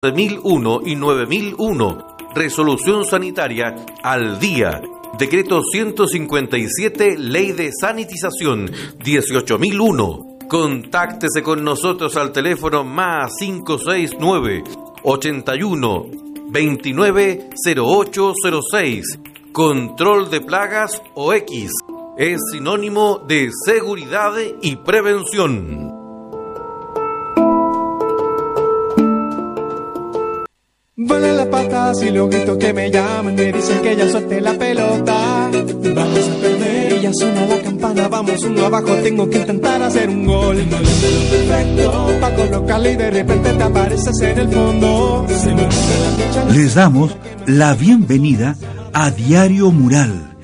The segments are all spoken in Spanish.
9001 y 9001. Resolución sanitaria al día. Decreto 157, Ley de Sanitización 18001. Contáctese con nosotros al teléfono más 569 81 29 0806. Control de plagas o X. Es sinónimo de seguridad y prevención. Vuelan las patas y los gritos que me llaman me dicen que ya suelte la pelota. Vamos a perder y ya suena la campana, vamos uno abajo, tengo que intentar hacer un gol. Perfecto, pa' colocarle y de repente te apareces en el fondo. Se me la Les damos la bienvenida a Diario Mural,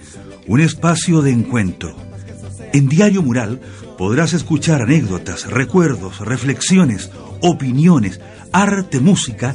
un espacio de encuentro. En Diario Mural podrás escuchar anécdotas, recuerdos, reflexiones, opiniones, arte, música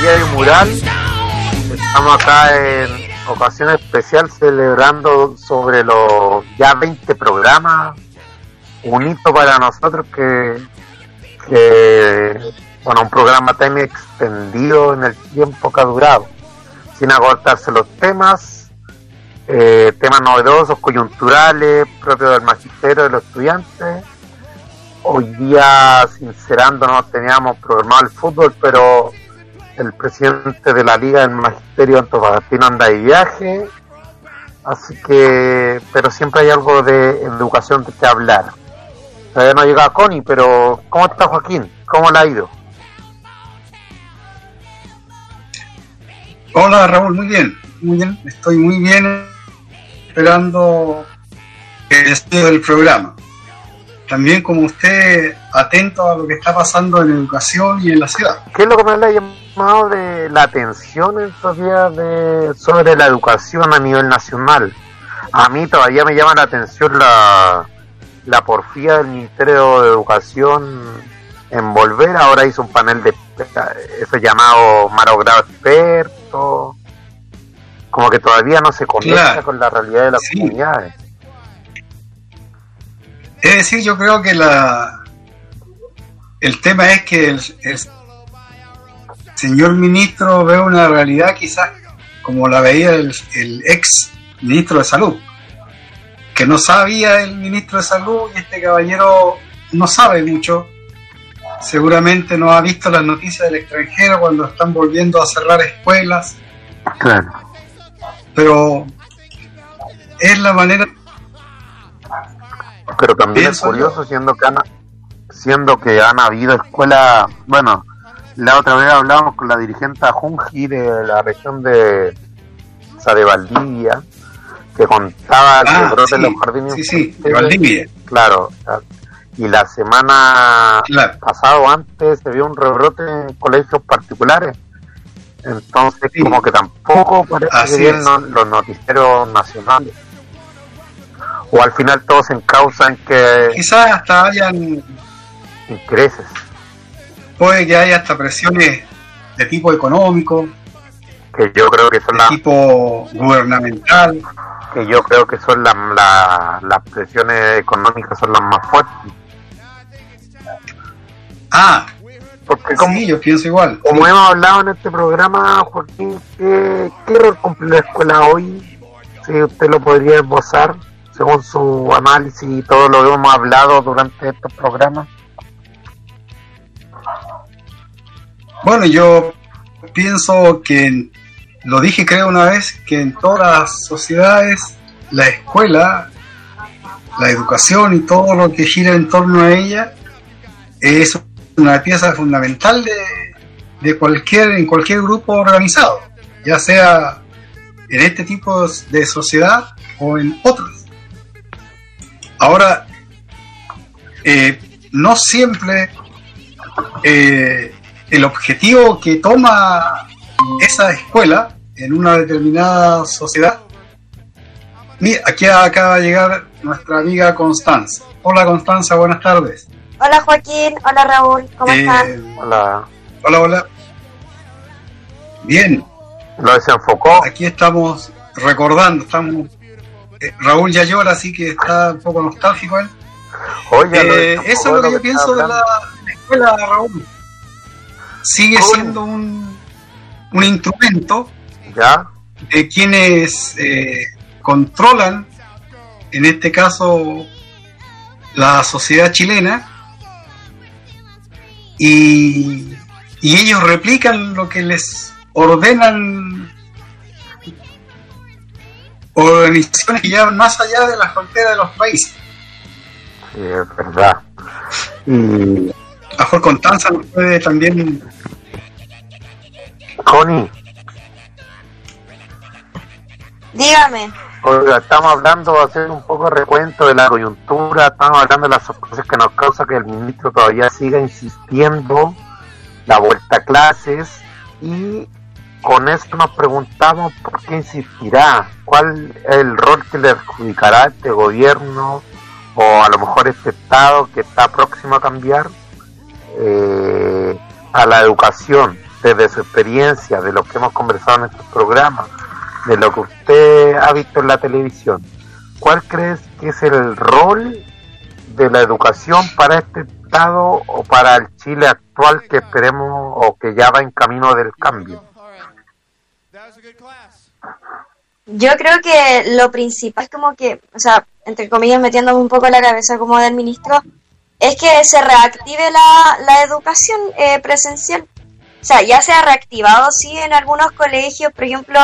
Diario Mural. Estamos acá en ocasión especial celebrando sobre los ya 20 programas. Un hito para nosotros que, bueno, un programa tan extendido en el tiempo que ha durado, sin agotarse los temas, eh, temas novedosos, coyunturales, propios del magisterio de los estudiantes. Hoy día, sincerándonos, teníamos programado el fútbol, pero el presidente de la Liga del Magisterio Antofagastino anda de viaje, así que, pero siempre hay algo de educación de que hablar. Todavía no ha llegado Connie, pero ¿cómo está Joaquín? ¿Cómo le ha ido? Hola Raúl, muy bien, muy bien, estoy muy bien esperando el estudio del programa. También como usted atento a lo que está pasando en educación y en la ciudad. ¿Qué es lo que me le de la atención en estos días de, sobre la educación a nivel nacional. A mí todavía me llama la atención la, la porfía del Ministerio de Educación en volver. Ahora hizo un panel de ese llamado marogrado experto. Como que todavía no se conecta con la realidad de las comunidades. Es decir, yo creo que la el tema es que el, el señor ministro ve una realidad quizás como la veía el, ex ministro de salud, que no sabía el ministro de salud y este caballero no sabe mucho, seguramente no ha visto las noticias del extranjero cuando están volviendo a cerrar escuelas. Claro. Pero es la manera. Pero también es curioso, siendo que, han, siendo que han habido escuelas, bueno, la otra vez hablábamos con la dirigente Junji de la región de, o sea, de Valdivia, que contaba el ah, brote en los jardines. Sí, sí, de Valdivia. Claro. Y la semana pasada o antes se vio un rebrote en colegios particulares. Entonces, como que tampoco parece bien los noticieros nacionales. O al final todos se encausan que. Quizás hasta hayan. Intereses puede que haya hasta presiones de tipo económico, que yo creo que son de tipo gubernamental, que yo creo que son las las presiones económicas son las más fuertes. Ah, Porque como, sí, yo pienso igual. como hemos hablado en este programa, Joaquín, ¿qué, qué rol cumple la escuela hoy? Si usted lo podría esbozar según su análisis y todo lo que hemos hablado durante estos programas. Bueno, yo pienso que, lo dije creo una vez, que en todas las sociedades la escuela, la educación y todo lo que gira en torno a ella es una pieza fundamental de, de cualquier, en cualquier grupo organizado, ya sea en este tipo de sociedad o en otros. Ahora, eh, no siempre eh, el objetivo que toma esa escuela en una determinada sociedad. Mira, aquí acaba de llegar nuestra amiga Constanza. Hola Constanza, buenas tardes. Hola Joaquín, hola Raúl, ¿cómo Eh, están? Hola. Hola, hola. Bien, Lo desenfocó. aquí estamos recordando, estamos... eh, Raúl ya llora, así que está un poco nostálgico él. Oye, lo Eh, eso es lo que yo está pienso de la, escuela, Raúl. Sigue ¿Cómo? siendo un, un instrumento ¿Ya? de quienes eh, controlan, en este caso, la sociedad chilena, y, y ellos replican lo que les ordenan organizaciones que llevan más allá de la frontera de los países. Sí, es verdad. Y A Jorge Constanza nos puede también Connie, Dígame. Estamos hablando, haciendo un poco de recuento de la coyuntura, estamos hablando de las cosas que nos causa que el ministro todavía siga insistiendo la vuelta a clases y con esto nos preguntamos por qué insistirá, cuál es el rol que le adjudicará este gobierno o a lo mejor este Estado que está próximo a cambiar eh, a la educación desde su experiencia, de lo que hemos conversado en estos programas, de lo que usted ha visto en la televisión. ¿Cuál crees que es el rol de la educación para este Estado o para el Chile actual que esperemos o que ya va en camino del cambio? Yo creo que lo principal es como que, o sea, entre comillas metiéndome un poco la cabeza como del ministro, es que se reactive la, la educación eh, presencial. O sea, ya se ha reactivado, sí, en algunos colegios, por ejemplo,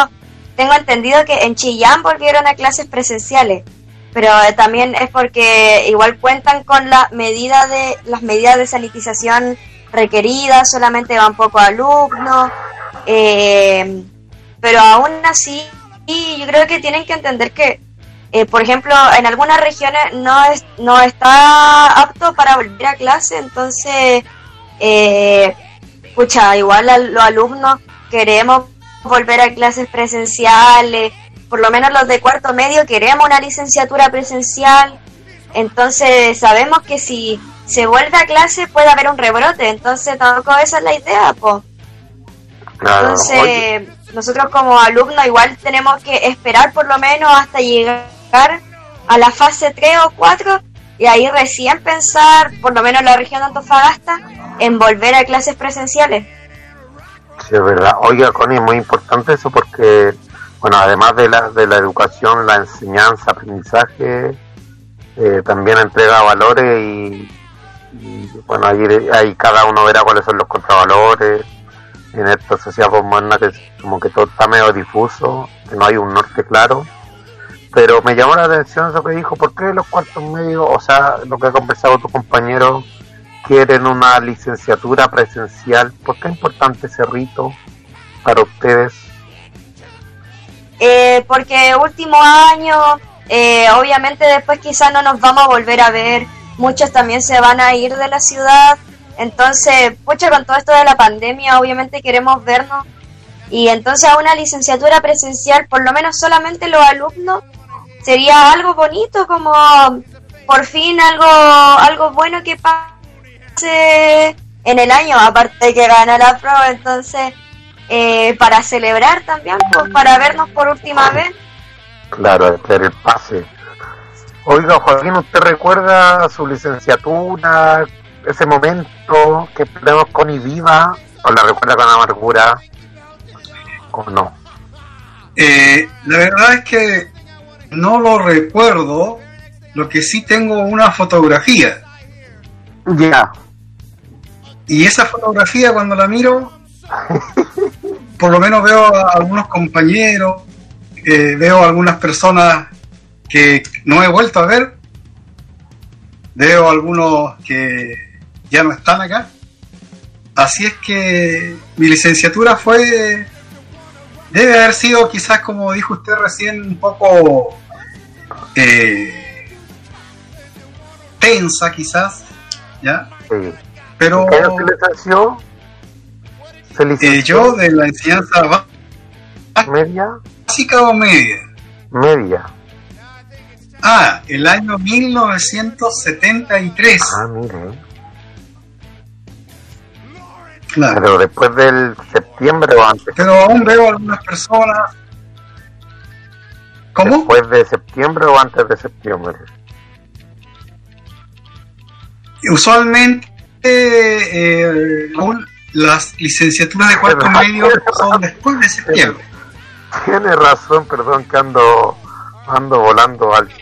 tengo entendido que en Chillán volvieron a clases presenciales, pero eh, también es porque igual cuentan con la medida de, las medidas de sanitización requeridas, solamente van pocos alumnos, eh, pero aún así, y yo creo que tienen que entender que, eh, por ejemplo, en algunas regiones no, es, no está apto para volver a clase, entonces, eh, pucha, igual a los alumnos queremos volver a clases presenciales, por lo menos los de cuarto medio queremos una licenciatura presencial, entonces sabemos que si se vuelve a clase puede haber un rebrote, entonces tampoco esa es la idea, pues. Claro, Entonces, oye, nosotros como alumnos igual tenemos que esperar por lo menos hasta llegar a la fase 3 o 4 y ahí recién pensar, por lo menos en la región de Antofagasta, en volver a clases presenciales. Sí, es verdad. Oiga, Connie, es muy importante eso porque, bueno, además de la, de la educación, la enseñanza, aprendizaje, eh, también entrega valores y, y, bueno, ahí, ahí cada uno verá cuáles son los contravalores en esta sociedad moderna que como que todo está medio difuso, que no hay un norte claro. Pero me llamó la atención eso que dijo, ¿por qué los cuartos medios, o sea, lo que ha conversado tu compañero, quieren una licenciatura presencial? ¿Por qué es importante ese rito para ustedes? Eh, porque último año, eh, obviamente después quizás no nos vamos a volver a ver, muchos también se van a ir de la ciudad, entonces, pucha, con todo esto de la pandemia, obviamente queremos vernos, y entonces a una licenciatura presencial, por lo menos solamente los alumnos, sería algo bonito, como por fin algo, algo bueno que en el año, aparte de que gana la prueba, entonces eh, para celebrar también, pues, para vernos por última vez. Claro, hacer el pase. Oiga, Joaquín, ¿usted recuerda su licenciatura? ese momento que perdemos con Iviva, o la recuerda con amargura, o no. Eh, la verdad es que no lo recuerdo, lo que sí tengo una fotografía. Ya. Y esa fotografía cuando la miro, por lo menos veo a algunos compañeros, eh, veo a algunas personas que no he vuelto a ver, veo a algunos que ya no están acá. Así es que mi licenciatura fue, debe haber sido quizás como dijo usted recién, un poco eh, tensa quizás, ¿ya? Sí. Pero ¿En qué se licenció? ¿Se eh, licenció yo de la enseñanza media? básica o media. Media. Ah, el año 1973. Ah, mire. Claro. Pero después del septiembre o antes. Pero aún veo algunas personas. ¿Cómo? Después de septiembre o antes de septiembre. Usualmente eh, Raúl, las licenciaturas de cuarto ¿Verdad? medio son después de septiembre. Tiene razón, perdón que ando, ando volando alto.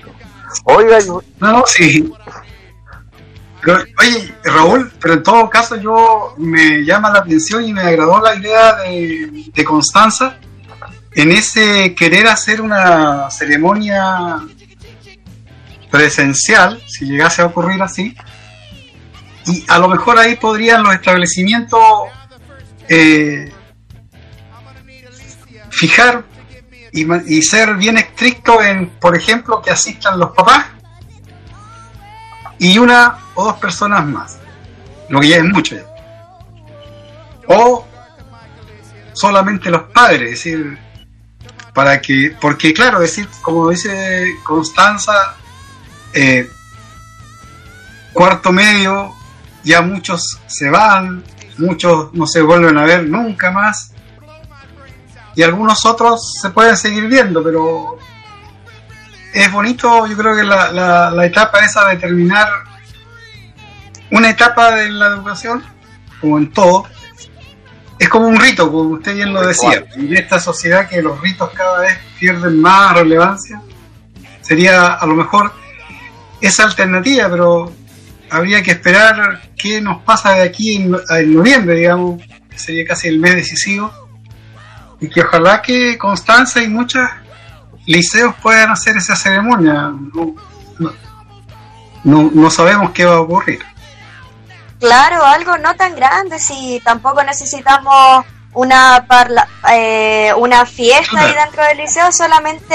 Oiga, yo- No, no, sí. Pero, oye, Raúl, pero en todo caso yo me llama la atención y me agradó la idea de, de Constanza en ese querer hacer una ceremonia presencial, si llegase a ocurrir así, y a lo mejor ahí podrían los establecimientos eh, fijar y, y ser bien estrictos en, por ejemplo, que asistan los papás y una o dos personas más, lo que ya es mucho ya. O solamente los padres, es decir, para que, porque claro, decir, como dice Constanza, eh, cuarto medio, ya muchos se van, muchos no se vuelven a ver nunca más, y algunos otros se pueden seguir viendo, pero es bonito, yo creo que la, la, la etapa esa de terminar una etapa de la educación, como en todo, es como un rito, como usted bien lo decía. Y en esta sociedad que los ritos cada vez pierden más relevancia, sería a lo mejor esa alternativa, pero habría que esperar qué nos pasa de aquí en, en noviembre, digamos, que sería casi el mes decisivo, y que ojalá que Constanza y muchos liceos puedan hacer esa ceremonia. No, no, no- no sabemos qué va a ocurrir. Claro, algo no tan grande, si tampoco necesitamos una parla- eh, una fiesta ahí dentro del liceo, solamente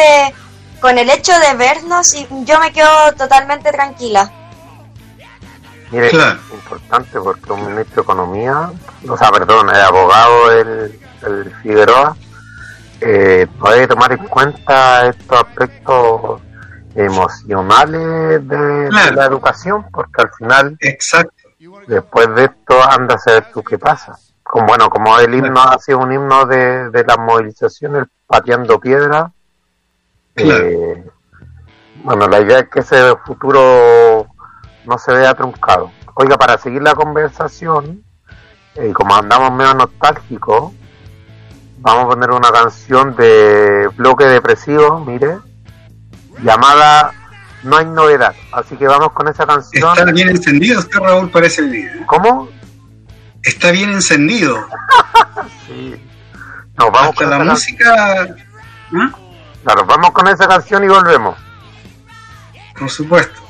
con el hecho de vernos y yo me quedo totalmente tranquila. Mire, Claro. es importante porque un ministro de Economía, o sea, perdón, el abogado el, el Figueroa, eh, puede tomar en cuenta estos aspectos emocionales de, la educación, porque al final, Exacto. después de esto, anda a saber tú qué pasa. Como, bueno, como el himno ha sido un himno de, de las movilizaciones, pateando piedra, eh, bueno, la idea es que ese futuro no se vea truncado. Oiga, para seguir la conversación, eh, como andamos medio nostálgicos, vamos a poner una canción de bloque depresivo, mire, llamada No hay novedad. Así que vamos con esa canción. Está bien encendido usted, Raúl, parece el día. ¿Cómo? Está bien encendido. Sí. Nos vamos Hasta con la música. ¿ah? Claro, vamos con esa canción y volvemos. Por supuesto.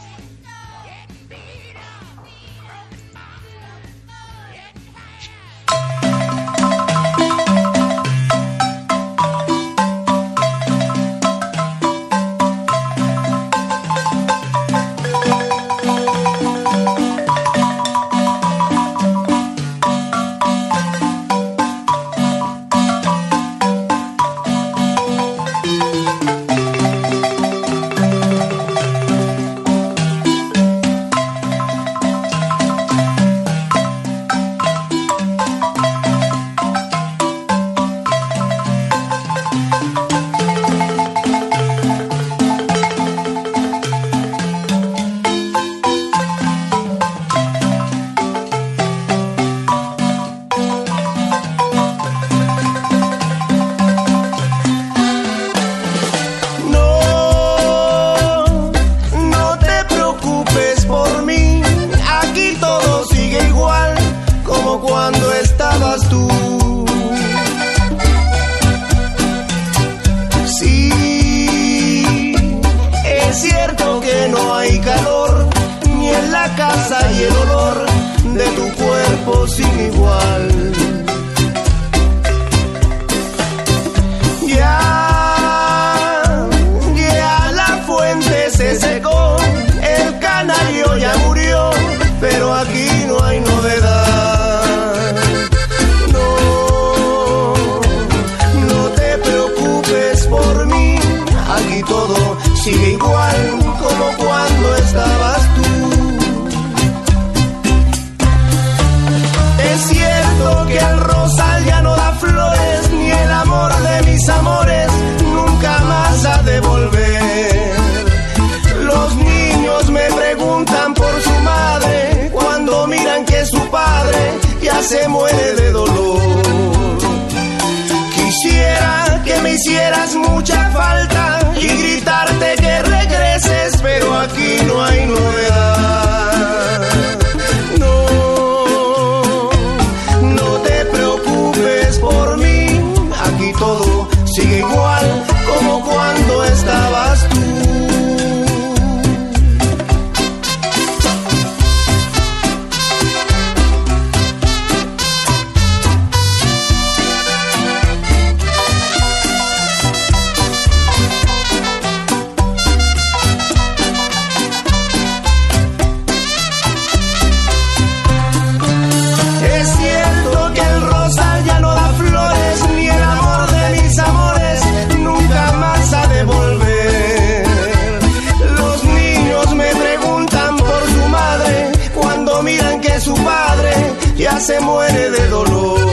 se muere de dolor.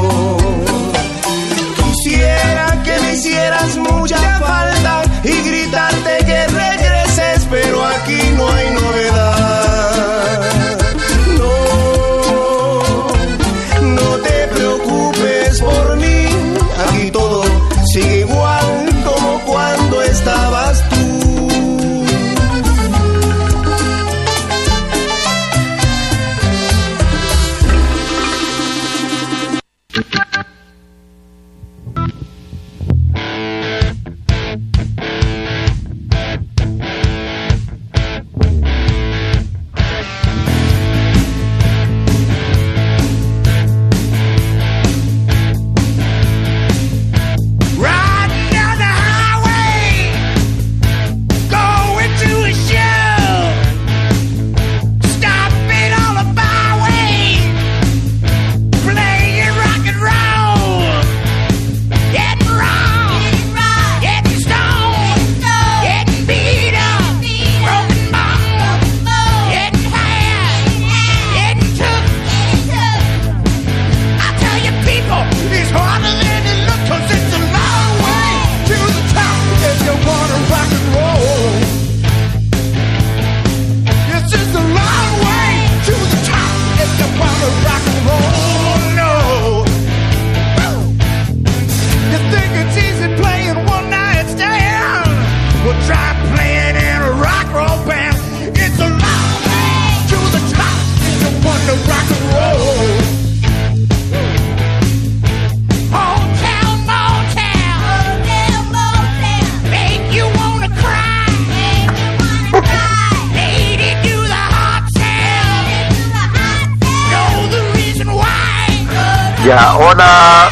Hola,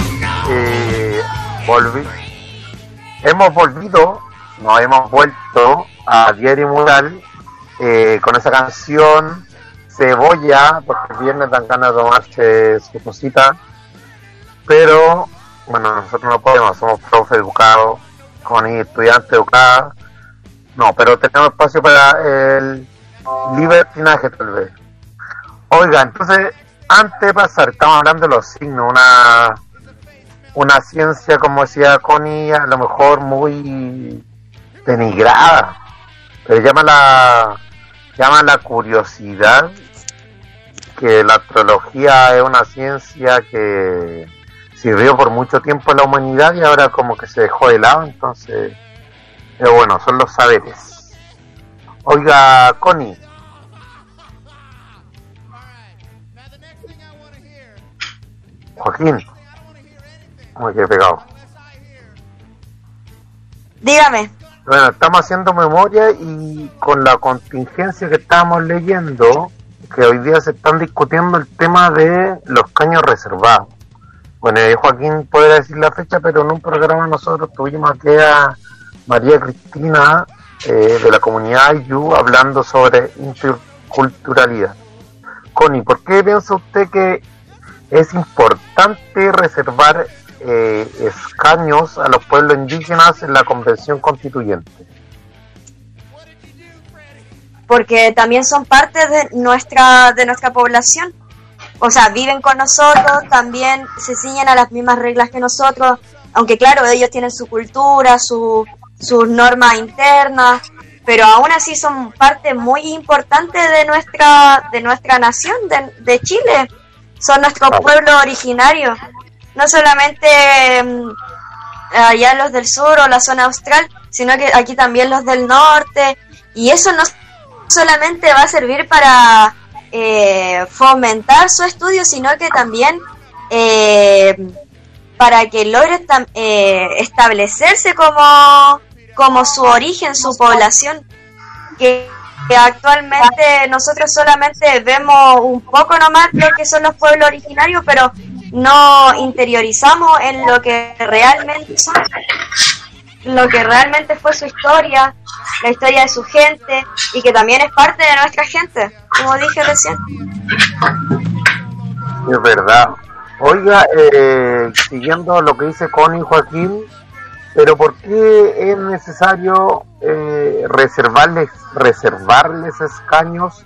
eh, volví. Hemos volvido, nos hemos vuelto a Diario Mural eh, con esa canción Cebolla, porque el viernes dan ganas de tomarse su cosita. Pero, bueno, nosotros no podemos, somos profes educados, con estudiantes educados. No, pero tenemos espacio para el libertinaje, tal vez. Oiga, entonces antes de pasar, estamos hablando de los signos, una, una ciencia, como decía Connie, a lo mejor muy denigrada, pero llama la, llama la curiosidad que la astrología es una ciencia que sirvió por mucho tiempo a la humanidad y ahora como que se dejó de lado, entonces, pero bueno, son los saberes. Oiga, Connie, Joaquín. Uy, qué pegado. Dígame. Bueno, estamos haciendo memoria y con la contingencia que estábamos leyendo, que hoy día se están discutiendo el tema de los caños reservados. Bueno, Joaquín podrá decir la fecha, pero en un programa nosotros tuvimos aquí a María Cristina eh, de la comunidad IU hablando sobre interculturalidad. Connie, ¿por qué piensa usted que es importante reservar eh, escaños a los pueblos indígenas en la Convención Constituyente? porque también son parte de nuestra de nuestra población. O sea, viven con nosotros, también se ciñen a las mismas reglas que nosotros, aunque claro, ellos tienen su cultura, su, sus normas internas, pero aún así son parte muy importante de nuestra de nuestra nación, de, de Chile. Son nuestro pueblo originario. No solamente mm, allá los del sur o la zona austral, sino que aquí también los del norte. Y eso no solamente va a servir para eh, fomentar su estudio, sino que también eh, para que logre eh, establecerse como, como su origen, su población, que actualmente nosotros solamente vemos un poco nomás lo que son los pueblos originarios, pero no interiorizamos en lo que realmente son lo que realmente fue su historia, la historia de su gente y que también es parte de nuestra gente, como dije recién. Es verdad. Oiga, eh, siguiendo lo que dice Connie Joaquín, pero ¿por qué es necesario eh, reservarles, reservarles escaños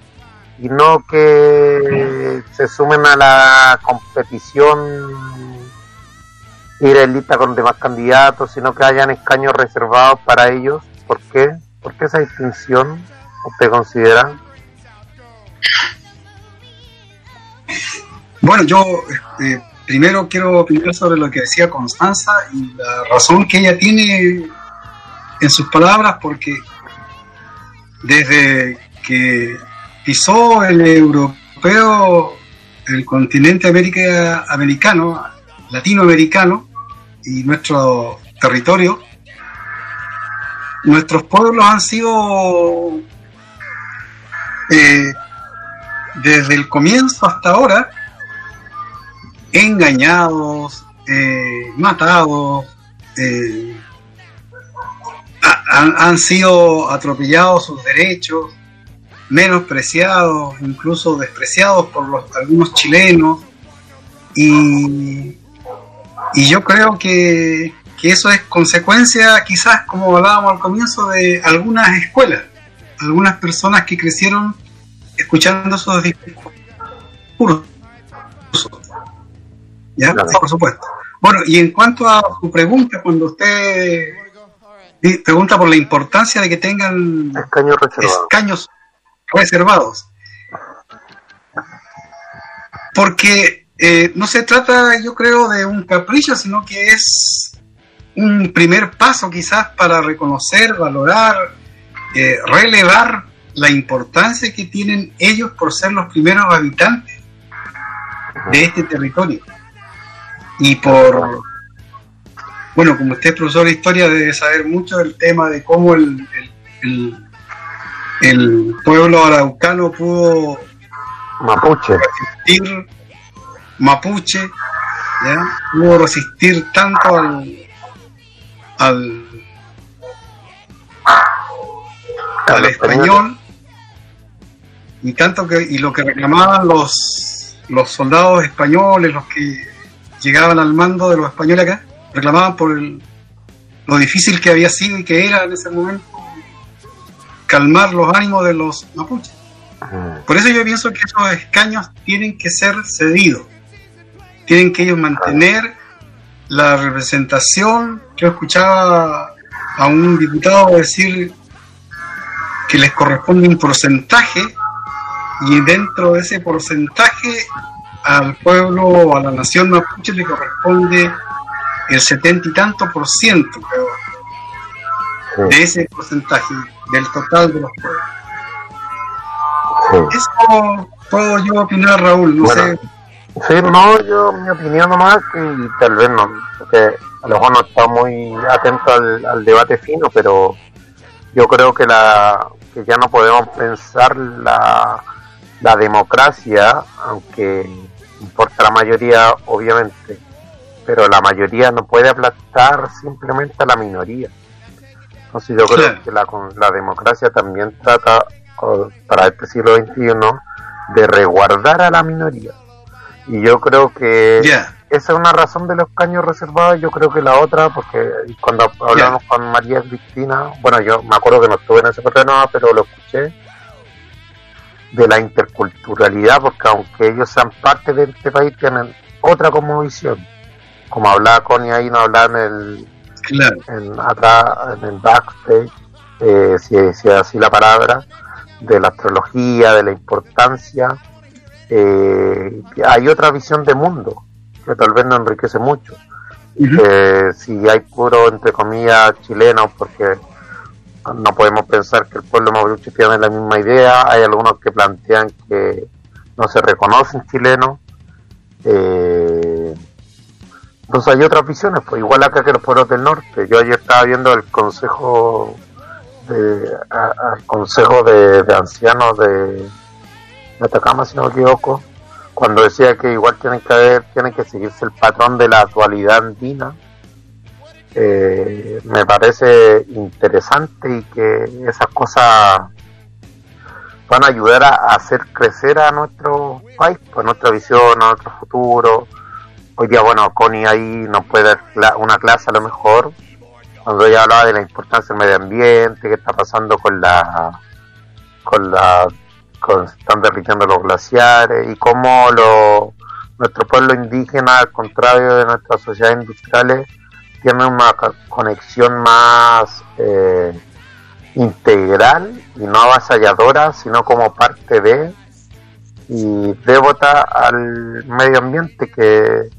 y no que se sumen a la competición lista con demás candidatos, sino que hayan escaños reservados para ellos. ¿Por qué? ¿Por qué esa distinción usted considera? Bueno, yo este, primero quiero opinar sobre lo que decía Constanza y la razón que ella tiene en sus palabras, porque desde que pisó el europeo el continente América, americano, latinoamericano y nuestro territorio, nuestros pueblos han sido eh, desde el comienzo hasta ahora engañados, eh, matados, eh, han, sido atropellados sus derechos, menospreciados, incluso despreciados por los, algunos chilenos y y yo creo que, que eso es consecuencia, quizás, como hablábamos al comienzo, de algunas escuelas, algunas personas que crecieron escuchando esos discursos. ¿Ya? Por supuesto. Bueno, y en cuanto a su pregunta, cuando usted pregunta por la importancia de que tengan escaños reservados, escaños reservados. porque eh, no se trata, yo creo, de un capricho, sino que es un primer paso quizás para reconocer, valorar, eh, relevar la importancia que tienen ellos por ser los primeros habitantes de este territorio. Y por, bueno, como usted es profesor de historia, debe saber mucho del tema de cómo el, el, el, el pueblo araucano pudo Mapuche. resistir mapuche, ¿ya? pudo resistir tanto al, al, al español y tanto que y lo que reclamaban los los soldados españoles, los que llegaban al mando de los españoles acá, reclamaban por el, lo difícil que había sido y que era en ese momento calmar los ánimos de los mapuches. Por eso yo pienso que esos escaños tienen que ser cedidos tienen que ellos mantener la representación. Yo escuchaba a un diputado decir que les corresponde un porcentaje y dentro de ese porcentaje al pueblo o a la nación mapuche le corresponde el setenta y tanto por ciento creo, de ese porcentaje del total de los pueblos. Sí. Eso puedo yo opinar, Raúl, no Bueno, sé. Sí, no, yo, mi opinión nomás, y tal vez no, porque a lo mejor no está muy atento al, al debate fino, pero yo creo que la que ya no podemos pensar la la democracia, aunque importa la mayoría, obviamente, pero la mayoría no puede aplastar simplemente a la minoría. Entonces yo creo que la, la democracia también trata, para este siglo XXI, de resguardar a la minoría. Y yo creo que esa es una razón de los caños reservados. Yo creo que la otra, porque cuando hablamos con María Cristina, bueno, yo me acuerdo que no estuve en ese programa, pero lo escuché, de la interculturalidad, porque aunque ellos sean parte de este país, tienen otra como visión. Como hablaba Connie ahí, no hablaba en el, en, atrás, en el backstage, eh, si, si es así la palabra, de la astrología, de la importancia. Eh, hay otra visión de mundo que tal vez no enriquece mucho. Eh, si hay puro, entre comillas, chilenos, porque no podemos pensar que el pueblo mapuche tiene la misma idea. Hay algunos que plantean que no se reconocen chilenos. Eh, entonces hay otras visiones, pues igual acá que los pueblos del norte. Yo ayer estaba viendo el consejo de, al consejo de, ancianos de, Atacama, si no me equivoco, cuando decía que igual tienen que haber, tienen que seguirse el patrón de la actualidad andina eh, me parece interesante y que esas cosas van a ayudar a, hacer crecer a nuestro país, pues nuestra visión, a nuestro futuro. Hoy día, bueno, Connie ahí nos puede dar una clase a lo mejor, cuando ella hablaba de la importancia del medio ambiente, qué está pasando con la, con la, con, están derritiendo los glaciares y cómo lo, nuestro pueblo indígena, al contrario de nuestras sociedades industriales, tiene una conexión más eh, integral y no avasalladora, sino como parte de y devota al medio ambiente que,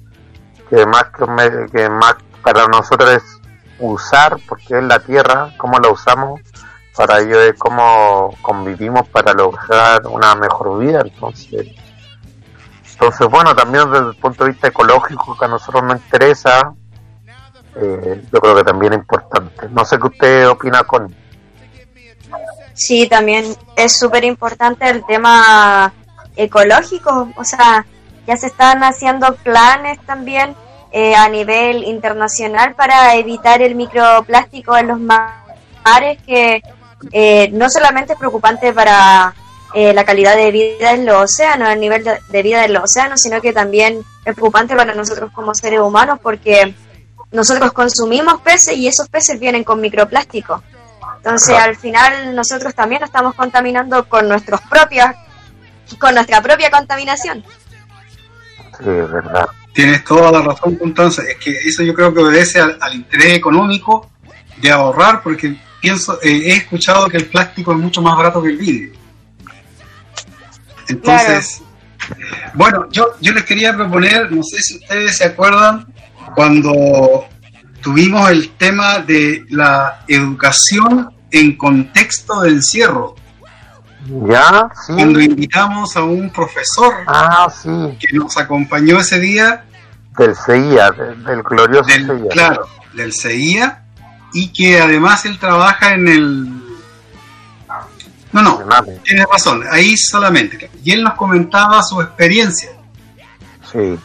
que más que, que más para nosotros es usar porque es la tierra, cómo la usamos para ello es cómo convivimos para lograr una mejor vida entonces. Entonces bueno también desde el punto de vista ecológico que a nosotros nos interesa eh, yo creo que también es importante. No sé qué usted opina con. Sí, también es súper importante el tema ecológico, o sea, ya se están haciendo planes también eh, a nivel internacional para evitar el microplástico en los mares, que eh, no solamente es preocupante para la calidad de vida en los océanos, el nivel de vida en los océanos, sino que también es preocupante para nosotros como seres humanos porque nosotros consumimos peces y esos peces vienen con microplástico. Entonces, al final nosotros también nos estamos contaminando con nuestros propios con nuestra propia contaminación. Sí, es verdad. Tienes toda la razón, entonces, es que eso yo creo que obedece al, interés económico de ahorrar, porque pienso, eh, he escuchado que el plástico es mucho más barato que el vidrio. Entonces, bueno, yo, yo les quería proponer, no sé si ustedes se acuerdan, cuando tuvimos el tema de la educación en contexto de encierro. Ya, sí. Cuando invitamos a un profesor ah, sí. que nos acompañó ese día. Del CIA, del, glorioso CIA. Claro, del CIA, y que además él trabaja en el... No, no, tienes razón, ahí solamente. Y él nos comentaba su experiencia. Sí.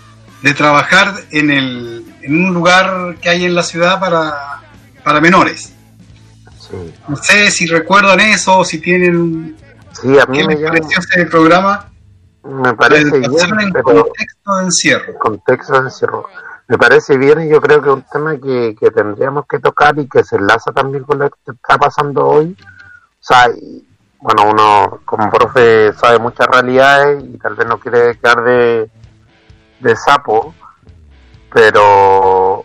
De trabajar en el en un lugar que hay en la ciudad para, para menores. No sé si recuerdan eso o si tienen... Sí, a mí me pareció ese programa? Me parece bien, en contexto de encierro. Contexto de encierro. Me parece bien y yo creo que es un tema que, que tendríamos que tocar y que se enlaza también con lo que está pasando hoy. O sea, bueno, uno como profe sabe muchas realidades y tal vez no quiere quedar de, de sapo, pero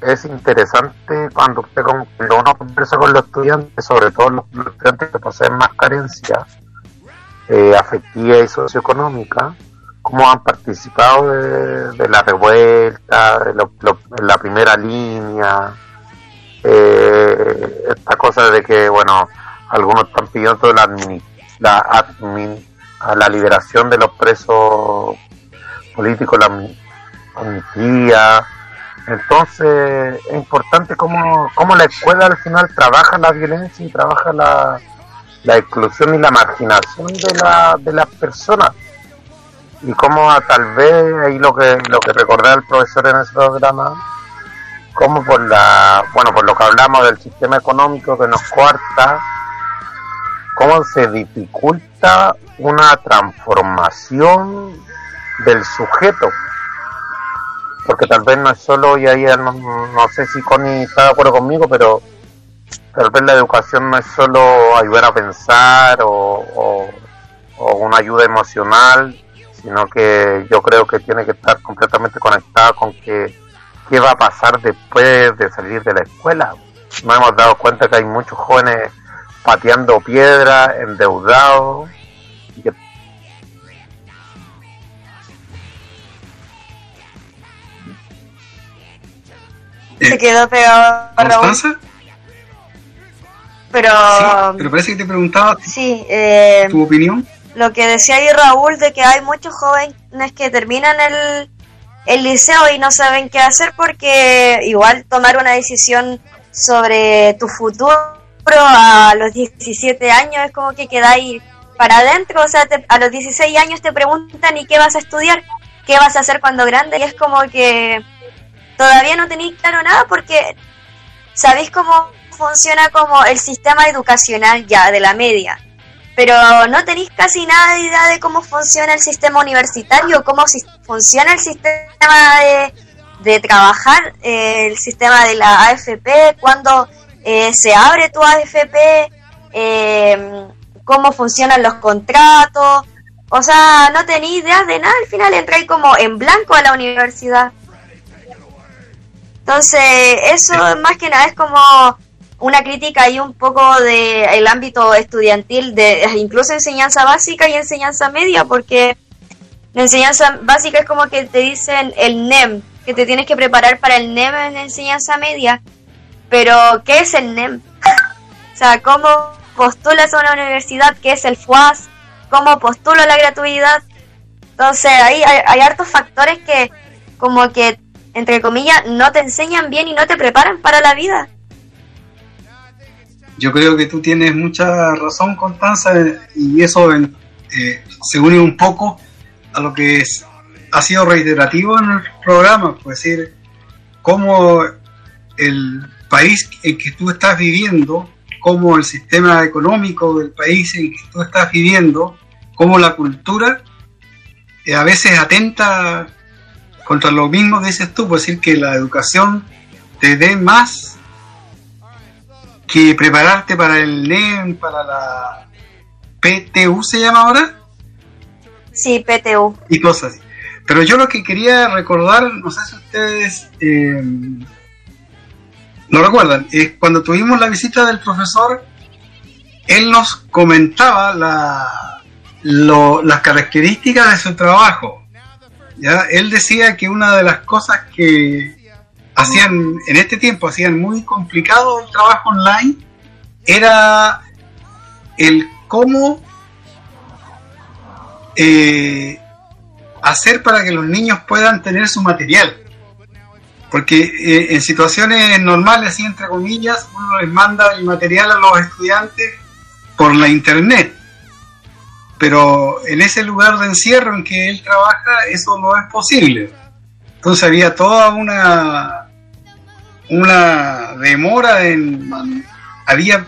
es interesante cuando usted cuando uno conversa con los estudiantes, sobre todo los, estudiantes que poseen más carencia eh, afectiva y socioeconómica, cómo han participado de, la revuelta, de la primera línea, eh, esta cosa de que, bueno, algunos están pidiendo la, la, la liberación de los presos políticos, la día Entonces es importante cómo, cómo la escuela al final trabaja la violencia y trabaja la, la exclusión y la marginación de, la, de las personas. Y como tal vez, ahí lo que, lo que recordé al profesor en ese programa, como por la, bueno, por lo que hablamos del sistema económico que nos cuarta, cómo se dificulta una transformación del sujeto. Porque tal vez no es solo, y ahí no, no sé si Connie está de acuerdo conmigo, pero tal vez la educación no es solo ayudar a pensar o, o, una ayuda emocional, sino que yo creo que tiene que estar completamente conectada con que qué va a pasar después de salir de la escuela. Nos hemos dado cuenta que hay muchos jóvenes pateando piedra, endeudados, y que se quedó pegado a Raúl. Pero, pero parece que te preguntaba sí, eh, tu opinión. Lo que decía ahí Raúl de que hay muchos jóvenes que terminan el, el liceo y no saben qué hacer porque igual tomar una decisión sobre tu futuro a los 17 años es como que quedáis para adentro, o sea, a los 16 años te preguntan ¿y qué vas a estudiar? ¿Qué vas a hacer cuando grande? Y es como que todavía no tenéis claro nada porque sabéis cómo funciona como el sistema educacional ya de la media, pero no tenéis casi nada de idea de cómo funciona el sistema universitario, cómo funciona el sistema de, de trabajar, eh, el sistema de la AFP, cuando eh, se abre tu AFP, eh, cómo funcionan los contratos, o sea, no tenéis idea de nada, al final entráis como en blanco a la universidad. Entonces, eso más que nada es como una crítica y un poco de el ámbito estudiantil de incluso enseñanza básica y enseñanza media porque la enseñanza básica es como que te dicen el NEM que te tienes que preparar para el NEM en enseñanza media pero ¿qué es el NEM? o sea, ¿cómo postulas a una universidad? ¿Qué es el FUAS? ¿Cómo postulo la gratuidad? Entonces ahí hay, hay hartos factores que como que entre comillas, no te enseñan bien y no te preparan para la vida. Yo creo que tú tienes mucha razón, Constanza, y eso eh, se une un poco a lo que es, ha sido reiterativo en el programa, pues decir, cómo el país en que tú estás viviendo, cómo el sistema económico del país en que tú estás viviendo, cómo la cultura eh, a veces atenta contra lo mismo dices tú, puedo decir que la educación te dé más que prepararte para el NEM, para la PTU se llama ahora. Sí, PTU. Y cosas así. Pero yo lo que quería recordar, no sé si ustedes eh, lo recuerdan, es cuando tuvimos la visita del profesor, él nos comentaba la, las características de su trabajo. ¿Ya? Él decía que una de las cosas que hacían en este tiempo, hacían muy complicado el trabajo online, era el cómo eh, hacer para que los niños puedan tener su material. Porque eh, en situaciones normales, así entre comillas, uno les manda el material a los estudiantes por la internet pero en ese lugar de encierro en que él trabaja eso no es posible. Entonces había toda una una demora en había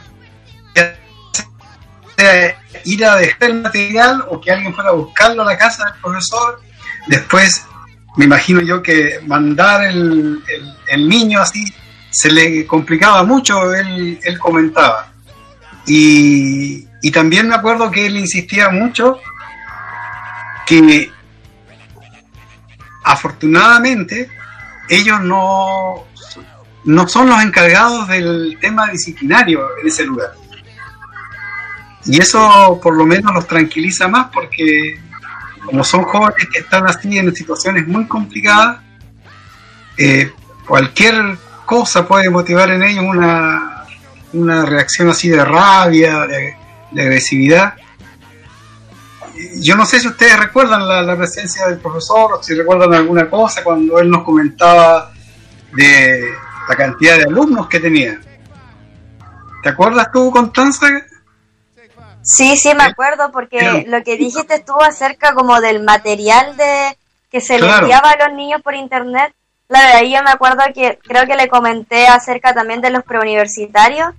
ir a dejar el material o que alguien fuera a buscarlo a la casa del profesor. Después me imagino yo que mandar el, el, niño así se le complicaba mucho, él, él comentaba. Y, y también me acuerdo que él insistía mucho que afortunadamente ellos no, no son los encargados del tema disciplinario en ese lugar. Y eso por lo menos los tranquiliza más porque como son jóvenes que están así en situaciones muy complicadas, eh, cualquier cosa puede motivar en ellos una, una reacción así de rabia, de, de agresividad. Yo no sé si ustedes recuerdan la, presencia del profesor o si recuerdan alguna cosa cuando él nos comentaba de la cantidad de alumnos que tenía. ¿Te acuerdas tú, Constanza? Sí, sí, me acuerdo, porque lo que dijiste estuvo acerca como del material de que se le Claro. enviaba a los niños por internet. Claro, ahí yo me acuerdo que creo que le comenté acerca también de los preuniversitarios.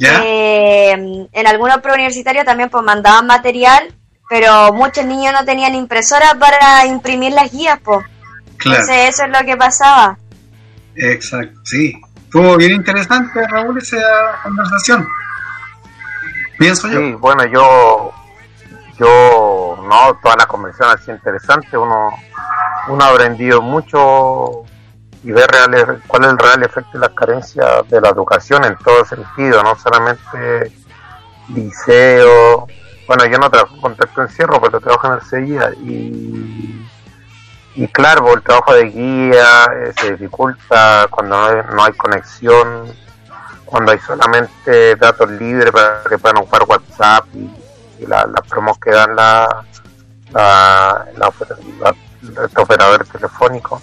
¿Ya? Eh, en algunos preuniversitarios también pues mandaban material, pero muchos niños no tenían impresora para imprimir las guías, pues. claro. Entonces eso es lo que pasaba. Exacto, sí. Estuvo bien interesante, Raúl, esa conversación. Pienso yo. Sí, bueno, yo, yo, no, toda la conversación ha sido interesante, uno, uno ha aprendido mucho y ver real, cuál es el real efecto y las carencias de la educación en todo sentido, no solamente liceo, bueno, yo no trabajo en contexto encierro, pero trabajo en el CEIA y, y claro, el trabajo de guía eh, se dificulta cuando no hay, no hay conexión, cuando hay solamente datos libres para que puedan ocupar WhatsApp y, la- las promos que dan la, la, la, oper- la- este operador telefónico.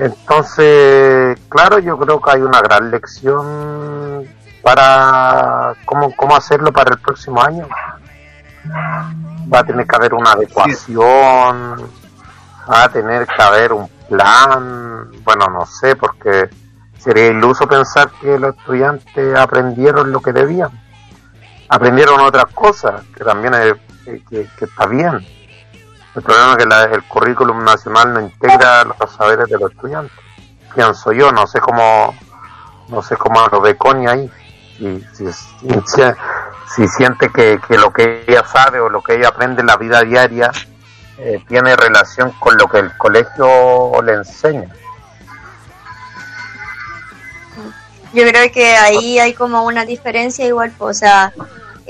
Entonces, claro, yo creo que hay una gran lección para cómo, cómo hacerlo para el próximo año. Va a tener que haber una adecuación, va a tener que haber un plan, bueno, no sé, porque sería iluso pensar que los estudiantes aprendieron lo que debían. Aprendieron otras cosas, que también es, que, que- que está bien. El problema es que la- el currículum nacional no integra los saberes de los estudiantes. Pienso yo, no sé cómo, no sé cómo lo ve Connie ahí. Si siente que, que lo que ella sabe o lo que ella aprende en la vida diaria eh, tiene relación con lo que el colegio le enseña. Yo creo que ahí hay como una diferencia igual, pues, o sea,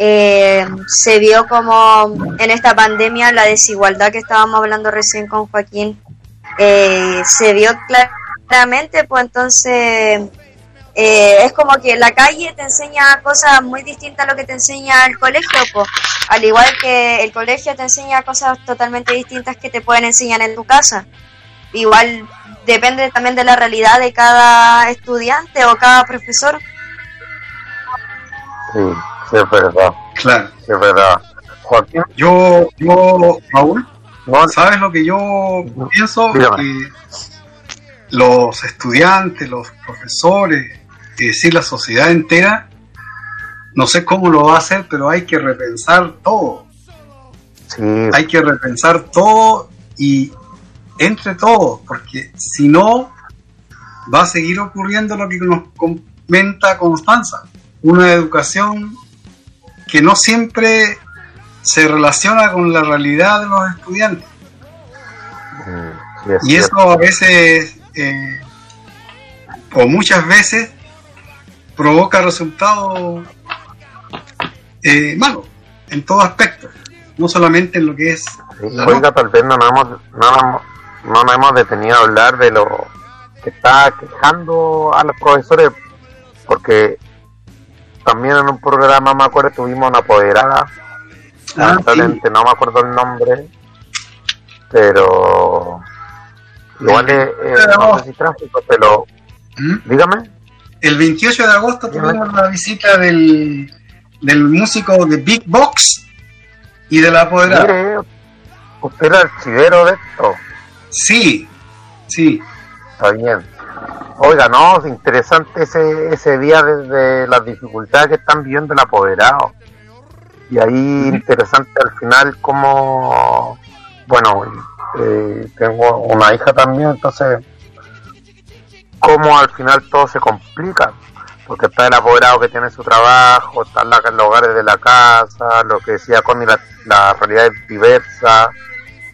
eh, se vio como en esta pandemia la desigualdad que estábamos hablando recién con Joaquín, eh, se vio claramente, pues entonces eh, es como que la calle te enseña cosas muy distintas a lo que te enseña el colegio, pues, al igual que el colegio te enseña cosas totalmente distintas que te pueden enseñar en tu casa. Igual depende también de la realidad de cada estudiante o cada profesor. Sí, sí es verdad, Claro. sí es verdad. Joaquín, Yo, yo, Raúl, no, ¿sabes lo que yo pienso? Que los estudiantes, los profesores, es decir, la sociedad entera, no sé cómo lo va a hacer, pero hay que repensar todo. sí, Hay que repensar todo y entre todos, porque si no, va a seguir ocurriendo lo que nos comenta Constanza, una educación que no siempre se relaciona con la realidad de los estudiantes. mm, es Y eso a veces, eh, o muchas veces, provoca resultados eh, malos en todo aspecto, no solamente en lo que es Oiga, tal vez no nos hemos, no, no nos hemos detenido a hablar de lo que está quejando a los profesores, porque también en un programa, me acuerdo, tuvimos una apoderada, Ah, lamentablemente no me acuerdo el nombre, pero igual es, es- no sé si trágico, pero ¿Mm? dígame. El 28 de agosto tuvimos la visita del, del músico de Big Box y de la apoderada. Mire, usted era archivero de esto. Sí, sí, Está bien. Oiga, no, es interesante ese, ese día desde las dificultades que están viviendo el apoderado. Y ahí interesante al final como, bueno, eh, tengo una hija también, entonces, cómo al final todo se complica. Porque está el apoderado que tiene su trabajo, están los hogares de la casa, lo que decía Connie, la, la realidad es diversa,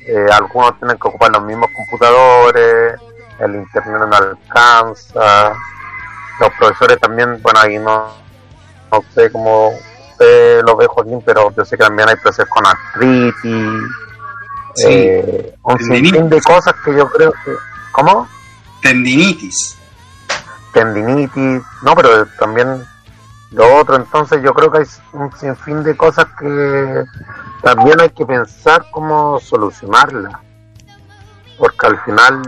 eh, algunos tienen que ocupar los mismos computadores, el internet no alcanza, los profesores también, bueno, ahí no, no sé cómo usted lo ve, Joaquín, pero yo sé que también hay profesores con artritis, Sí. eh, un Tendinitis. sinfín de cosas que yo creo que... ¿Cómo? tendinitis. tendinitis, no, pero también lo otro, entonces yo creo que hay un sinfín de cosas que también hay que pensar cómo solucionarlas, porque al final,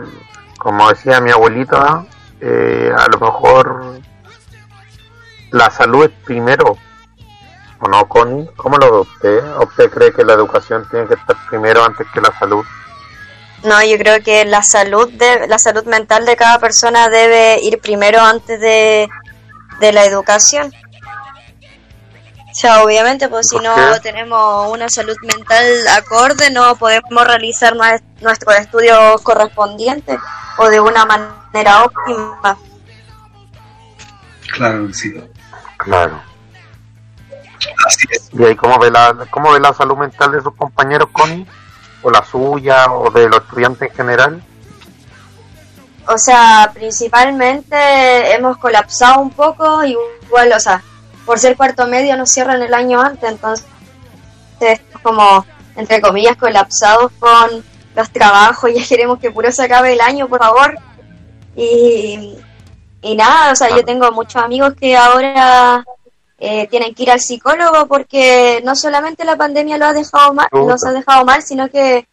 como decía mi abuelita, eh, a lo mejor la salud es primero, ¿o no, Connie? ¿Cómo lo ve usted? usted cree que la educación tiene que estar primero antes que la salud? No, yo creo que la salud de la salud mental de cada persona debe ir primero antes de, de la educación. O sea, obviamente, pues si ¿Por no qué? tenemos una salud mental acorde, no podemos realizar nues- nuestros estudios correspondientes o de una manera óptima. Claro, sí. Claro. Así es. ¿Y ahí cómo ve la, cómo ve la salud mental de sus compañeros, Connie? ¿O la suya, o de los estudiantes en general? O sea, principalmente hemos colapsado un poco, igual, o sea, por ser cuarto medio nos cierran el año antes, entonces como, entre comillas, colapsados con los trabajos, ya queremos que puro se acabe el año, por favor. Y, y nada, o sea, yo tengo muchos amigos que ahora eh, tienen que ir al psicólogo porque no solamente la pandemia lo ha dejado mal, los ha dejado mal, sino que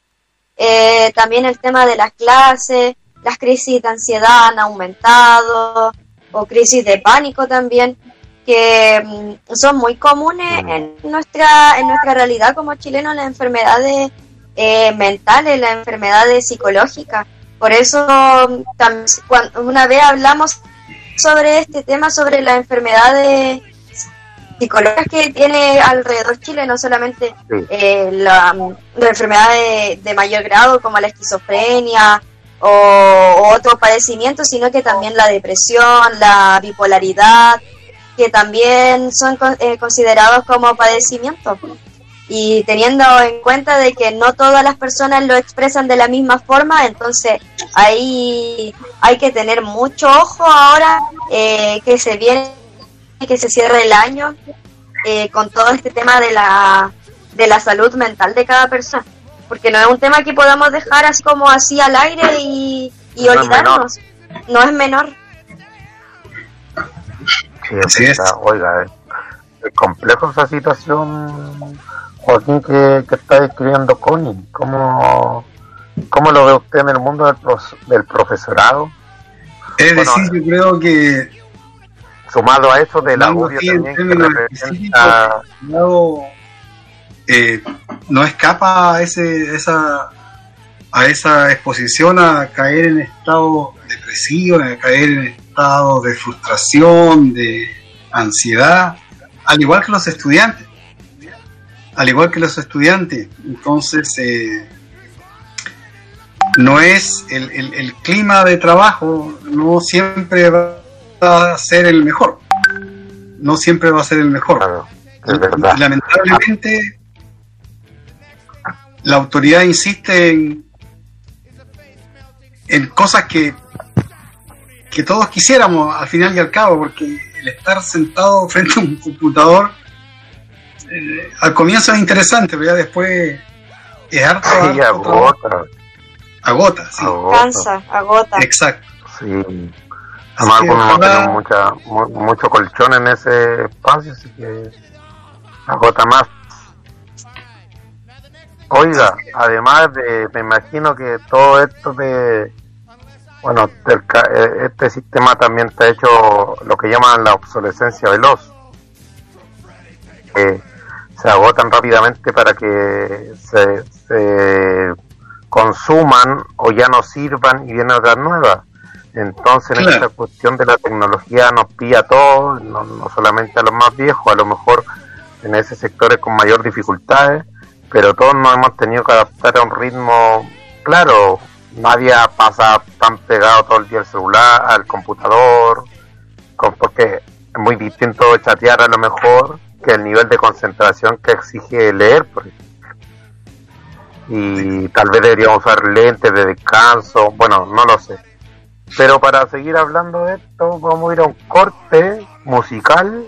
eh, también el tema de las clases, las crisis de ansiedad han aumentado, o crisis de pánico también, que mm, son muy comunes Mm. en nuestra, en nuestra realidad como chilenos, las enfermedades eh, mentales, las enfermedades psicológicas. Por eso, mm, tam- cuan- una vez hablamos sobre este tema, sobre las enfermedades psicológicas que tiene alrededor Chile, no solamente eh, la, la enfermedad de, de mayor grado como la esquizofrenia o, o otros padecimientos, sino que también la depresión, la bipolaridad, que también son eh, considerados como padecimientos. Y teniendo en cuenta de que no todas las personas lo expresan de la misma forma, entonces ahí hay que tener mucho ojo ahora eh, que se viene, que se cierre el año eh, con todo este tema de la, de la salud mental de cada persona. Porque no es un tema que podamos dejar así como así al aire y, y No es olvidarnos. No es menor. Sí, Así es. Oiga, es, es complejo esa situación, Joaquín, que, que está describiendo Connie. ¿Cómo, ¿Cómo lo ve usted en el mundo del, pros- del profesorado? Es Bueno, decir, yo creo que Sumado a eso del audio también que representa... lado, eh, no escapa a ese, esa, a esa exposición a caer en estado depresivo, a caer en estado de frustración, de ansiedad, al igual que los estudiantes. Al igual que los estudiantes. Entonces, eh, no es el, el- el clima de trabajo, no siempre va a ser el mejor. No siempre va a ser el mejor. Claro, es verdad. Lamentablemente, la autoridad insiste en, en cosas que, que todos quisiéramos al final y al cabo, porque el estar sentado frente a un computador eh, al comienzo es interesante, pero ya después es harto, Sí, agota, agota, sí, agota. Cansa, agota. exacto. Sí. Además, algunos no tenemos mucha, mu- mucho colchón en ese espacio, así que agota más. Oiga, además de, me imagino que todo esto de, bueno, eh, este sistema también está hecho lo que llaman la obsolescencia veloz. Que se agotan rápidamente para que se, se consuman o ya no sirvan y vienen otras nuevas. Entonces, en Claro. esta cuestión de la tecnología nos pilla a todos, no, no solamente a los más viejos, a lo mejor en ese sectores con mayor dificultades, pero todos nos hemos tenido que adaptar a un ritmo claro. Nadie pasa tan pegado todo el día al celular, al computador, con- porque es muy distinto chatear a lo mejor que el nivel de concentración que exige leer, por. Y tal vez deberíamos usar lentes de descanso, bueno, no lo sé. Pero para seguir hablando de esto, vamos a ir a un corte musical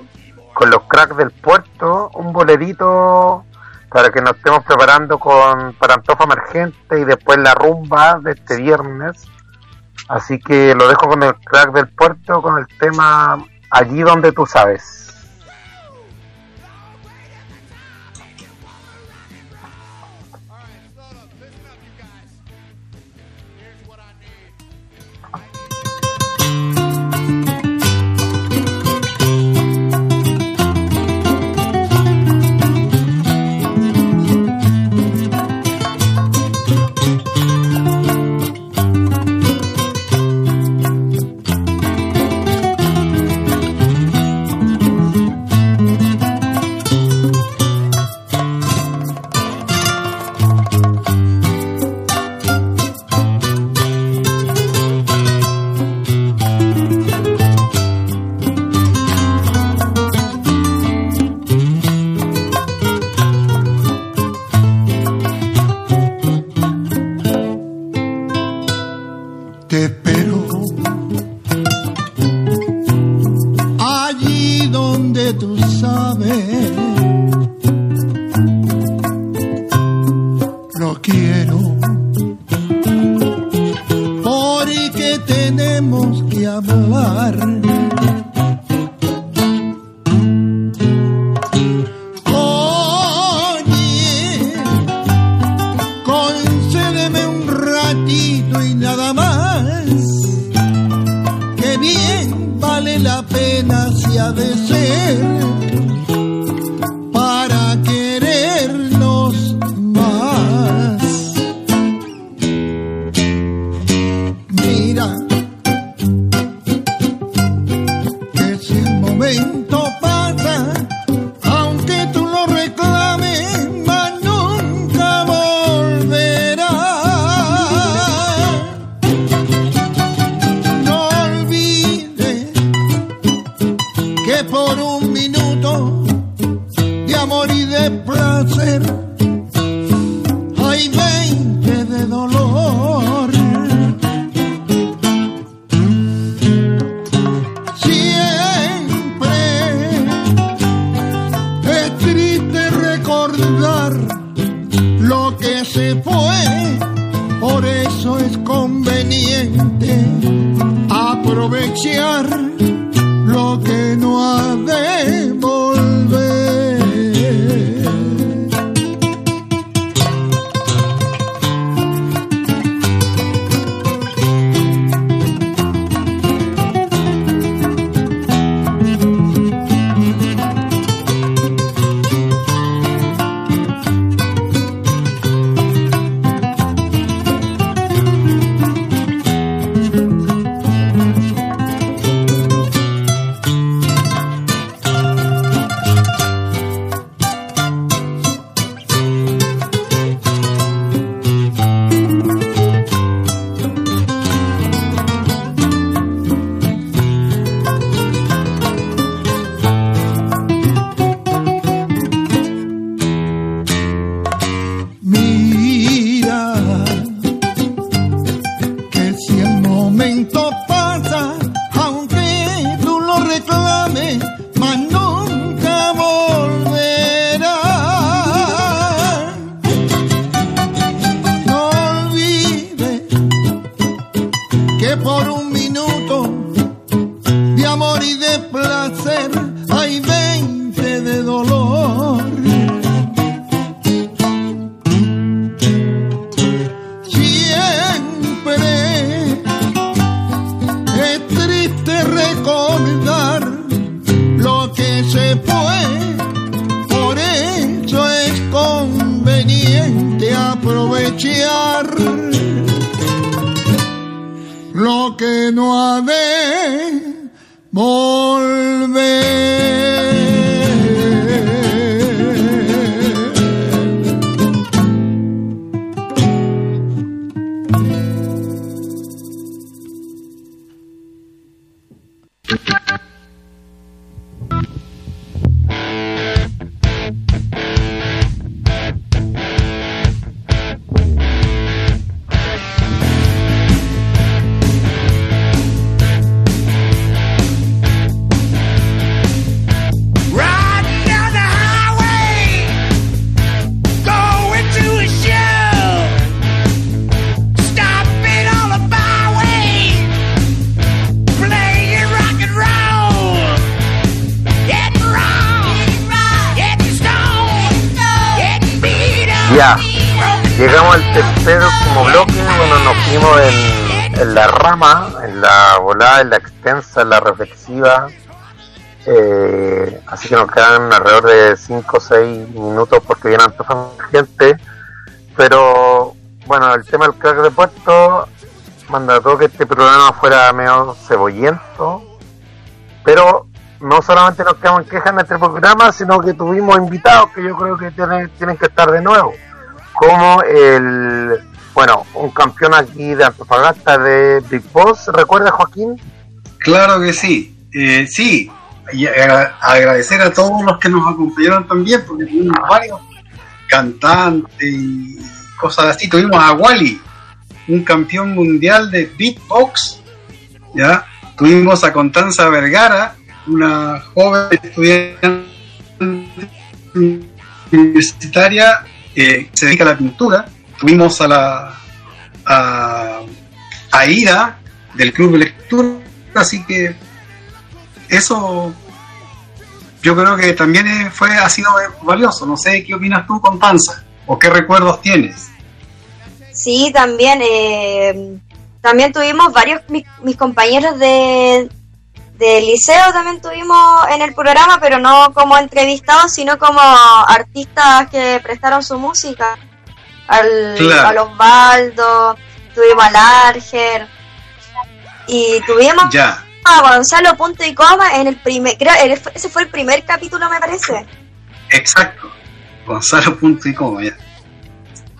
con los cracks del puerto, un bolerito para que nos estemos preparando con para Antofa Emergente y después la rumba de este viernes. Así que lo dejo con el crack del puerto, con el tema Allí donde tú sabes. Aprovechar en la reflexiva, eh, así que nos quedan alrededor de 5 o 6 minutos porque viene empezando gente, pero bueno, el tema del crack de puesto mandató que este programa fuera medio cebollento, pero no solamente nos quedamos en quejas en este programa, sino que tuvimos invitados que yo creo que tienen, tienen que estar de nuevo, como el, bueno, un campeón aquí de Antofagasta de Big Boss, ¿recuerda Joaquín? Claro que sí. Eh, sí, y agra- agradecer a todos los que nos acompañaron también, porque tuvimos varios cantantes y cosas así. Tuvimos a Wally, un campeón mundial de beatbox. ¿ya? Tuvimos a Constanza Vergara, una joven estudiante universitaria eh, que se dedica a la pintura. Tuvimos a la a, a Ida del Club de Lectura, así que eso yo creo que también eh, fue ha sido valioso. No sé qué opinas tú, Constanza, o qué recuerdos tienes. Sí, también. eh, también tuvimos varios, mis, mis compañeros de, de liceo también tuvimos en el programa, pero no como entrevistados, sino como artistas que prestaron su música. Al, Claro. Osvaldo, tuvimos al Arger, y tuvimos Ya, a Gonzalo Punto y Coma en el primer, creo, ese fue el primer capítulo me parece. exacto. Gonzalo Punto y Coma, ya.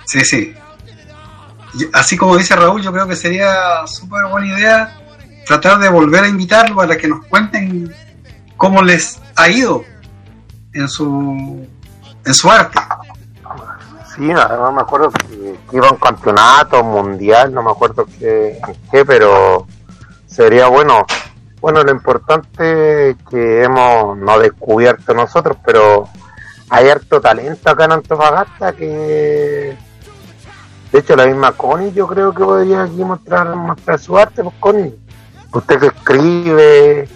Sí, sí. Así como dice Raúl, yo creo que sería súper buena idea tratar de volver a invitarlo para que nos cuenten cómo les ha ido en su en su arte. Sí, además me acuerdo que, que iba a un campeonato mundial, no me acuerdo qué, qué, pero sería bueno. Bueno, lo importante es que hemos no descubierto nosotros, pero hay harto talento acá en Antofagasta que de hecho la misma Connie yo creo que podría aquí mostrar, mostrar su arte, pues Connie. Usted que escribe,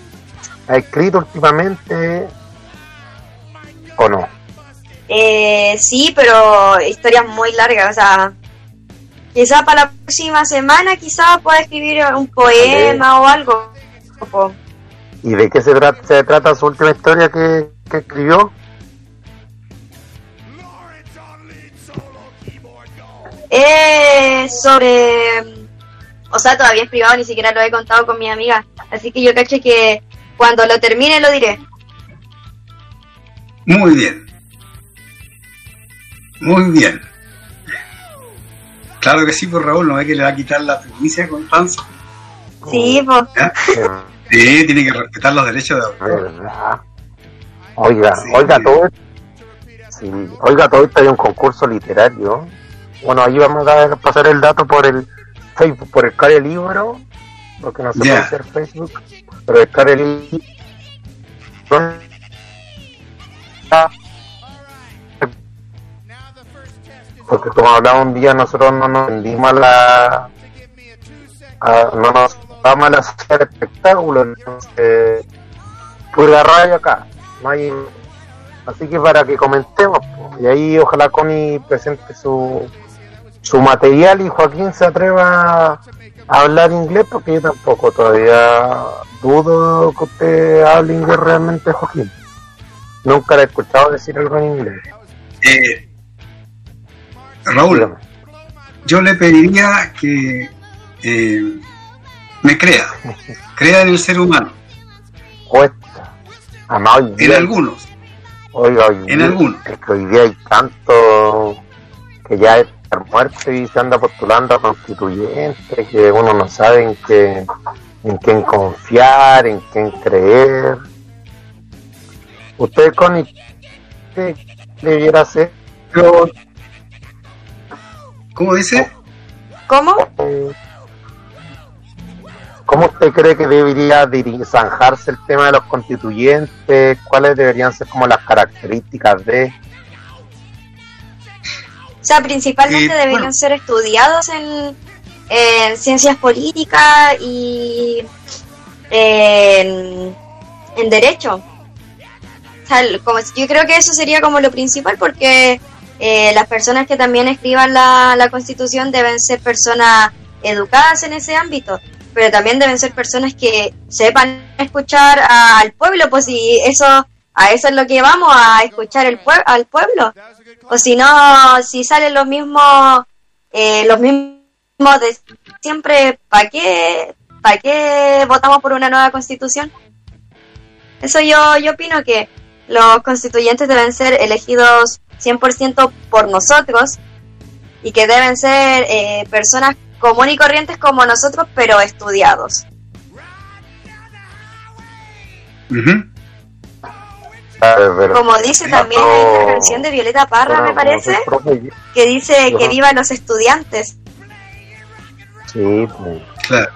ha escrito últimamente o no. Eh, sí, pero historias muy largas, o sea, quizá para la próxima semana quizá pueda escribir un poema o algo. ¿Y de qué se, tra- se trata su última historia que, que escribió? Eh, sobre... O sea, todavía es privado, ni siquiera lo he contado con mi amiga. Así que yo caché que cuando lo termine lo diré. Muy bien. Muy bien. Claro que sí, por Raúl, no ve que le va a quitar la primicia con Panza. Sí, pues. Sí, tiene que respetar los derechos de autor. Oiga, Sí. oiga todo sí, oiga todo esto hay un concurso literario. Bueno, ahí vamos a dar- pasar el dato por el Facebook, por el Care Libro, porque no se puede hacer Facebook, pero el Care Libro porque como hablaba un día nosotros no nos vendimos a la a- no nos vamos a la sociedad radio acá no hay así que para que comentemos y ahí ojalá Connie presente su su material y Joaquín se atreva a hablar inglés porque yo tampoco todavía dudo que usted hable inglés realmente Joaquín. Nunca le he escuchado decir algo en inglés. Eh, Raúl, Dígame. yo le pediría que eh, me crea, crea en el ser humano, cuesta además hoy en día- algunos. Oiga, hoy En algunos. Es que hoy día hay tanto que ya está muerto y se anda postulando a constituyente que uno no sabe en qué, en quién confiar, en quién creer. Usted, Connie, ¿qué debiera hacer? Pero, ¿Cómo dice? ¿Cómo? ¿Cómo usted cree que debería zanjarse el tema de los constituyentes? ¿Cuáles deberían ser como las características de...? O sea, principalmente Eh, deberían bueno. ser estudiados en, en ciencias políticas y en, en derecho. O sea, como, yo creo que eso sería como lo principal porque eh, las personas que también escriban la, la constitución deben ser personas educadas en ese ámbito, pero también deben ser personas que sepan escuchar al pueblo, pues si eso, a eso es lo que vamos, a escuchar el pue- al pueblo. O si no, si salen los mismos, eh, los mismos de siempre, ¿para qué, ¿para qué votamos por una nueva constitución? Eso yo, yo opino que los constituyentes deben ser elegidos 100% por nosotros y que deben ser eh, personas comunes y corrientes como nosotros, pero estudiados. Como dice también en la canción de Violeta Parra, me parece, que dice que vivan los estudiantes. Sí, Claro.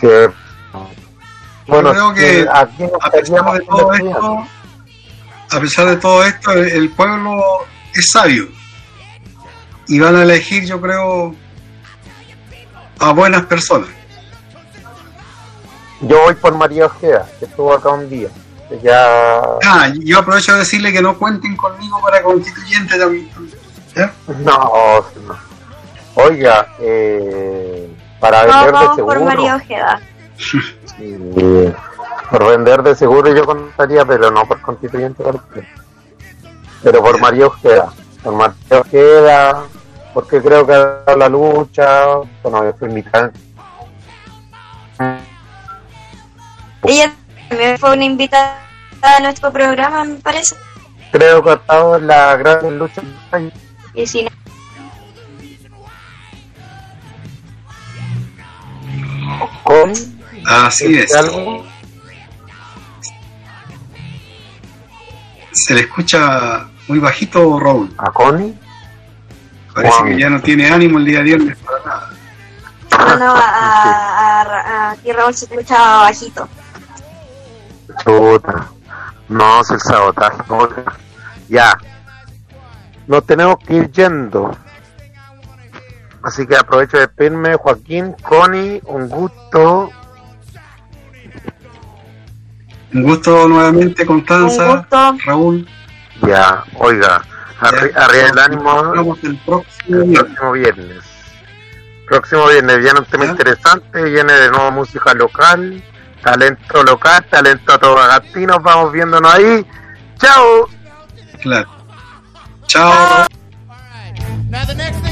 que bueno, creo que aquí no A pesar de todo esto, a pesar de todo esto, el, el pueblo es sabio. Y van a elegir, yo creo, a buenas personas. Yo voy por María Ojeda, que estuvo acá un día. Ya Ah, yo aprovecho de decirle que no cuenten conmigo para constituyente también. ¿Ya? no, no. Oiga, eh, para No, vender de seguro. por María Ojeda. sí, por vender de seguro yo contaría, pero no por constituyente. Pero por María Ojeda. Por María Ojeda, porque creo que a la lucha, bueno, yo fui mitad. Ella también fue una invitada a nuestro programa, me parece. Creo que ha estado en la gran lucha. Y si no, con Así es. algo Se le escucha muy bajito, Raúl. ¿A Connie? Parece que ya no tiene ánimo el día viernes para nada. No, no, a, a, a, Raúl se te escuchaba bajito. Chuta. No, es el sabotaje. Ya. Nos tenemos que ir yendo. Así que aprovecho de despedirme, Joaquín, Connie, un gusto. Un gusto nuevamente, Un Constanza, gusto. Raúl. Ya, oiga, arri- Ya. arriba el ánimo Nos el próximo el viernes. próximo viernes. Próximo viernes viene un tema Ya. interesante, viene de nuevo música local, talento local, talento tobagantino, vamos viéndonos ahí. ¡Chao! Claro. Chao. Now the next thing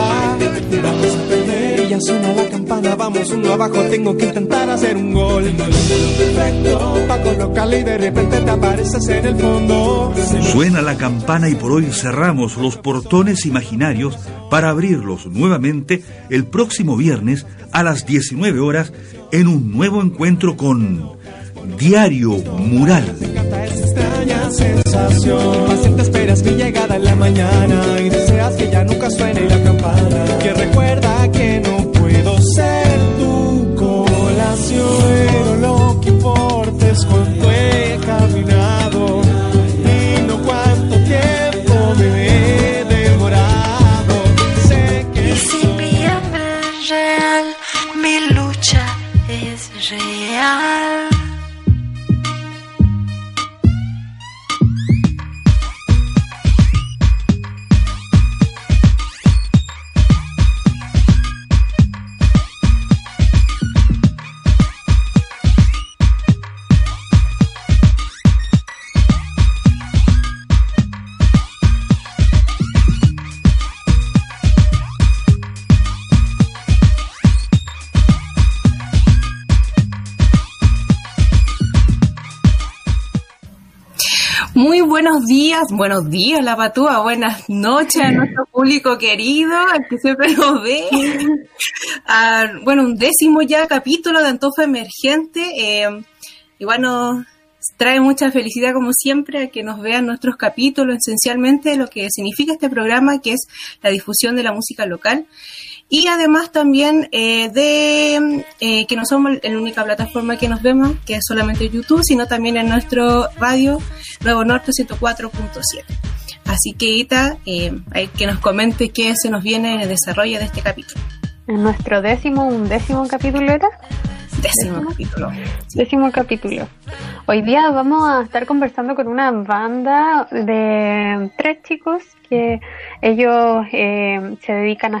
suena la campana. Vamos uno abajo, tengo que intentar hacer un gol. Perfecto, pa' colocarle y de repente te apareces en el fondo. Suena la campana y por hoy cerramos los portones imaginarios para abrirlos nuevamente el próximo viernes a las 19 horas en un nuevo encuentro con Diario Mural. Sensación. Paciente esperas mi llegada en la mañana y deseas que ya nunca suene la campana. Que recuerda que no puedo ser tu colación. Pero lo que importa es cuánto días, buenos días la patúa, buenas noches a nuestro público querido, al que siempre nos ve. Ah, bueno, un décimo ya capítulo de Antofa Emergente. eh, igual nos trae mucha felicidad como siempre a que nos vean nuestros capítulos, esencialmente lo que significa este programa, que es la difusión de la música local. Y además también eh, de eh, que no somos la única plataforma que nos vemos, que es solamente YouTube, sino también en nuestro radio Nuevo Norte 104.7. Así que Ita, eh, hay que nos comente qué se nos viene en el desarrollo de este capítulo. En nuestro décimo, un décimo capítulo era. Décimo capítulo. Décimo capítulo. Hoy día vamos a estar conversando con una banda de tres chicos que ellos eh, se dedican a